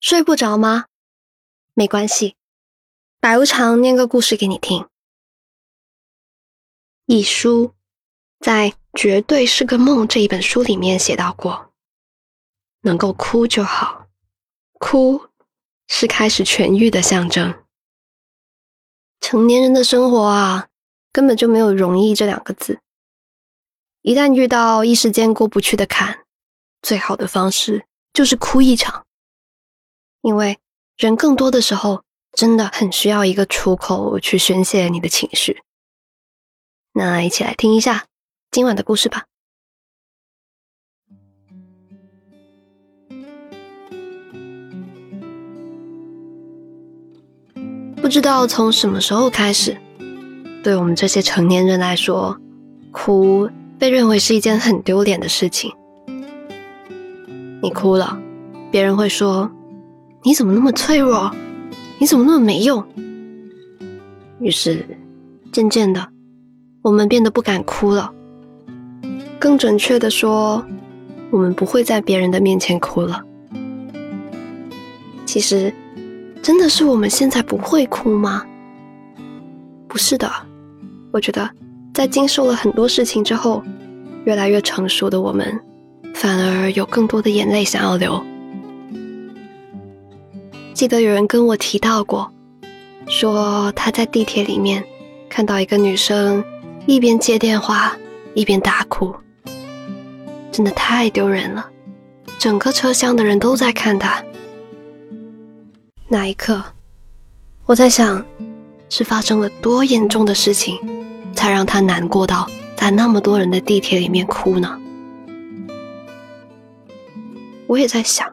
睡不着吗？没关系，白无常念个故事给你听。一书在《绝对是个梦》这一本书里面写到过，能够哭就好，哭是开始痊愈的象征。成年人的生活啊，根本就没有容易这两个字。一旦遇到一时间过不去的坎，最好的方式就是哭一场。因为人更多的时候，真的很需要一个出口去宣泄你的情绪。那一起来听一下今晚的故事吧。不知道从什么时候开始，对我们这些成年人来说，哭被认为是一件很丢脸的事情。你哭了，别人会说。你怎么那么脆弱？你怎么那么没用？于是，渐渐的，我们变得不敢哭了。更准确的说，我们不会在别人的面前哭了。其实，真的是我们现在不会哭吗？不是的，我觉得，在经受了很多事情之后，越来越成熟的我们，反而有更多的眼泪想要流。记得有人跟我提到过，说他在地铁里面看到一个女生一边接电话一边大哭，真的太丢人了，整个车厢的人都在看他。那一刻，我在想，是发生了多严重的事情，才让他难过到在那么多人的地铁里面哭呢？我也在想。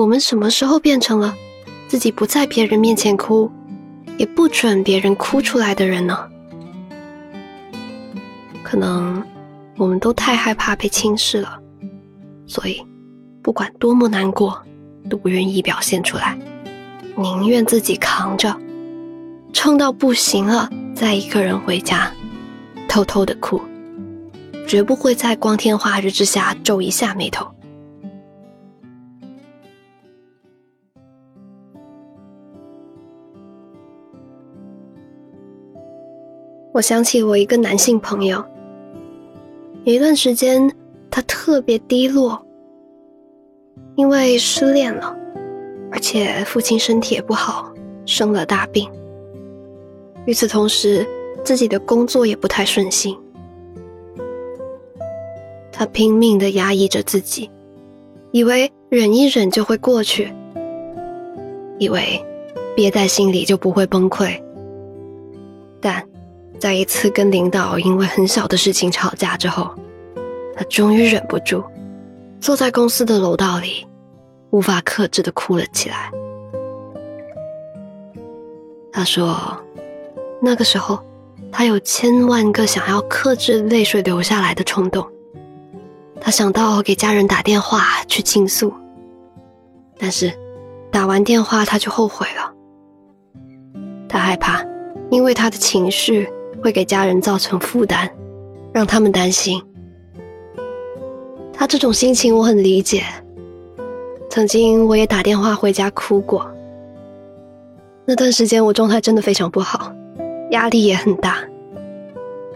我们什么时候变成了自己不在别人面前哭，也不准别人哭出来的人呢？可能我们都太害怕被轻视了，所以不管多么难过，都不愿意表现出来，宁愿自己扛着，撑到不行了再一个人回家，偷偷的哭，绝不会在光天化日之下皱一下眉头。我想起我一个男性朋友，有一段时间他特别低落，因为失恋了，而且父亲身体也不好，生了大病。与此同时，自己的工作也不太顺心，他拼命的压抑着自己，以为忍一忍就会过去，以为憋在心里就不会崩溃，但。在一次跟领导因为很小的事情吵架之后，他终于忍不住，坐在公司的楼道里，无法克制的哭了起来。他说，那个时候他有千万个想要克制泪水流下来的冲动，他想到给家人打电话去倾诉，但是打完电话他就后悔了，他害怕，因为他的情绪。会给家人造成负担，让他们担心。他这种心情我很理解。曾经我也打电话回家哭过。那段时间我状态真的非常不好，压力也很大。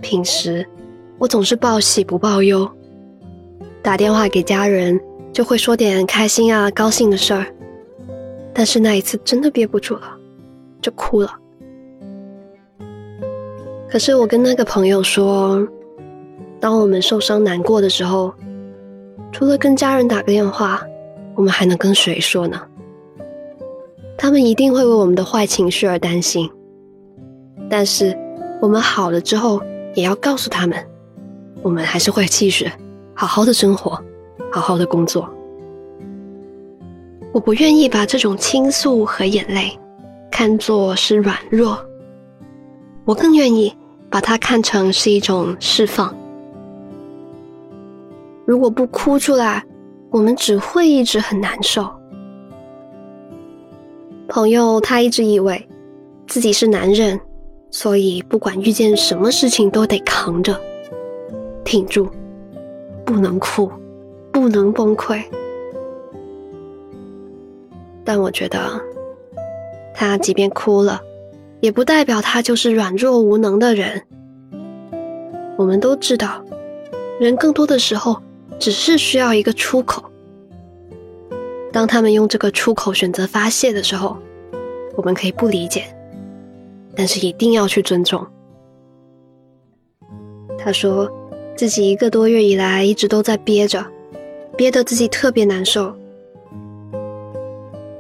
平时我总是报喜不报忧，打电话给家人就会说点开心啊、高兴的事儿。但是那一次真的憋不住了，就哭了。可是我跟那个朋友说，当我们受伤难过的时候，除了跟家人打个电话，我们还能跟谁说呢？他们一定会为我们的坏情绪而担心。但是我们好了之后，也要告诉他们，我们还是会继续好好的生活，好好的工作。我不愿意把这种倾诉和眼泪看作是软弱，我更愿意。把它看成是一种释放。如果不哭出来，我们只会一直很难受。朋友他一直以为自己是男人，所以不管遇见什么事情都得扛着、挺住，不能哭，不能崩溃。但我觉得，他即便哭了，也不代表他就是软弱无能的人。我们都知道，人更多的时候只是需要一个出口。当他们用这个出口选择发泄的时候，我们可以不理解，但是一定要去尊重。他说自己一个多月以来一直都在憋着，憋得自己特别难受。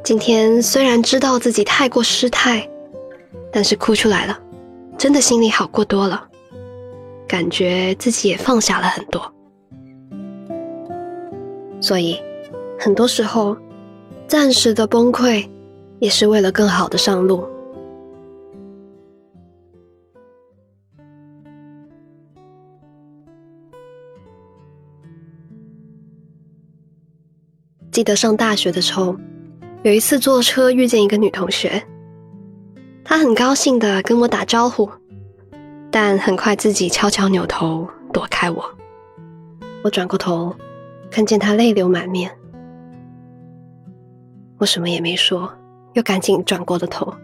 今天虽然知道自己太过失态，但是哭出来了，真的心里好过多了，感觉自己也放下了很多。所以，很多时候，暂时的崩溃，也是为了更好的上路。记得上大学的时候。有一次坐车遇见一个女同学，他很高兴的跟我打招呼，但很快自己悄悄扭头躲开我。我转过头，看见他泪流满面，我什么也没说，又赶紧转过了头。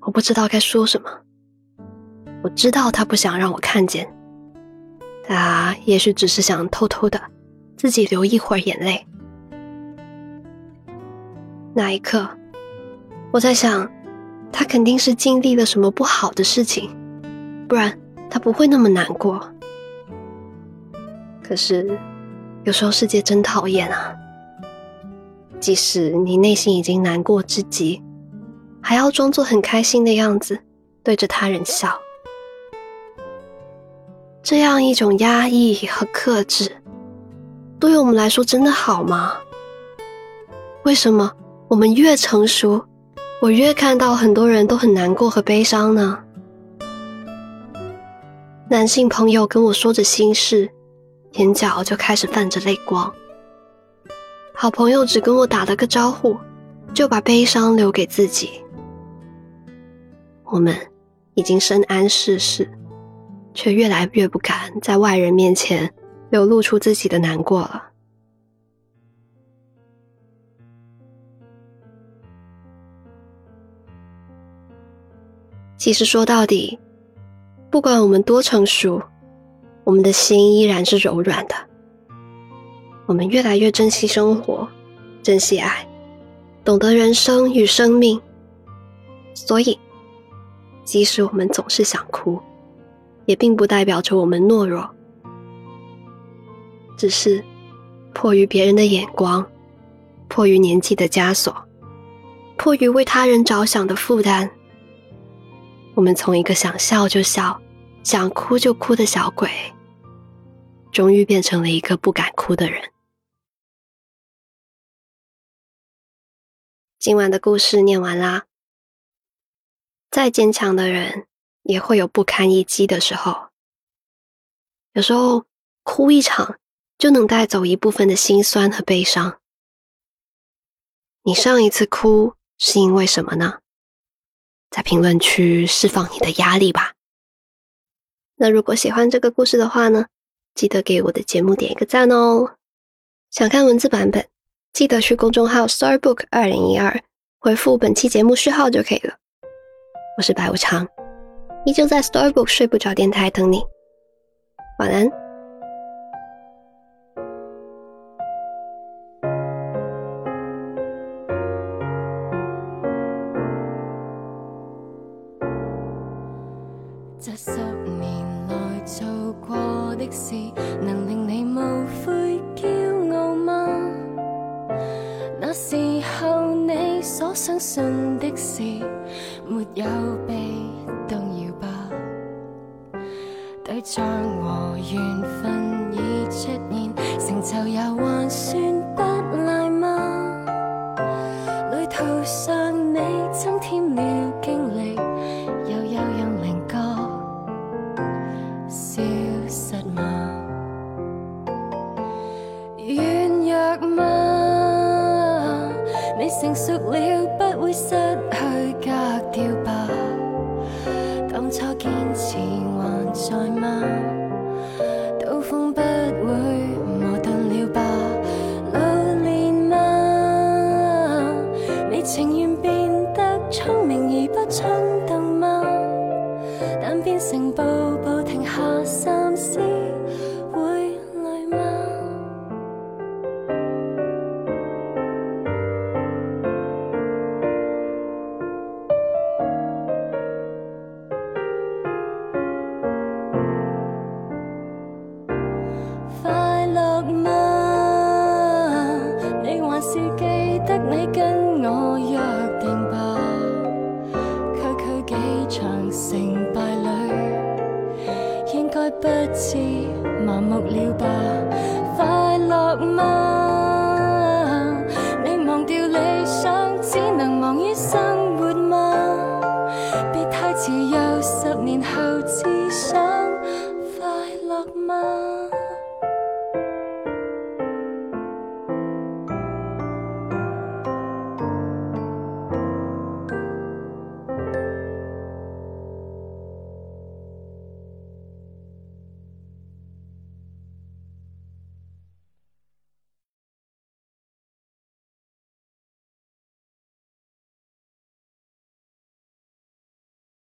我不知道该说什么，我知道他不想让我看见，他也许只是想偷偷的自己流一会儿眼泪。那一刻，我在想，他肯定是经历了什么不好的事情，不然他不会那么难过。可是，有时候世界真讨厌啊！即使你内心已经难过至极，还要装作很开心的样子，对着他人笑。这样一种压抑和克制，对于我们来说真的好吗？为什么？我们越成熟，我越看到很多人都很难过和悲伤呢。男性朋友跟我说着心事，眼角就开始泛着泪光。好朋友只跟我打了个招呼，就把悲伤留给自己。我们已经深谙世事，却越来越不敢在外人面前流露出自己的难过了。其实说到底，不管我们多成熟，我们的心依然是柔软的。我们越来越珍惜生活，珍惜爱，懂得人生与生命。所以，即使我们总是想哭，也并不代表着我们懦弱，只是迫于别人的眼光，迫于年纪的枷锁，迫于为他人着想的负担。我们从一个想笑就笑、想哭就哭的小鬼，终于变成了一个不敢哭的人。今晚的故事念完啦。再坚强的人，也会有不堪一击的时候。有时候哭一场，就能带走一部分的心酸和悲伤。你上一次哭是因为什么呢？在评论区释放你的压力吧。那如果喜欢这个故事的话呢，记得给我的节目点一个赞哦。想看文字版本，记得去公众号 Storybook 二零一二回复本期节目序号就可以了。我是白无常，依旧在 Storybook 睡不着电台等你。晚安。我相信的事，没有被动摇吧？对象和缘分已出现，成就也还算该不知麻木了吧？快乐吗？你忘掉理想，只能忙于生。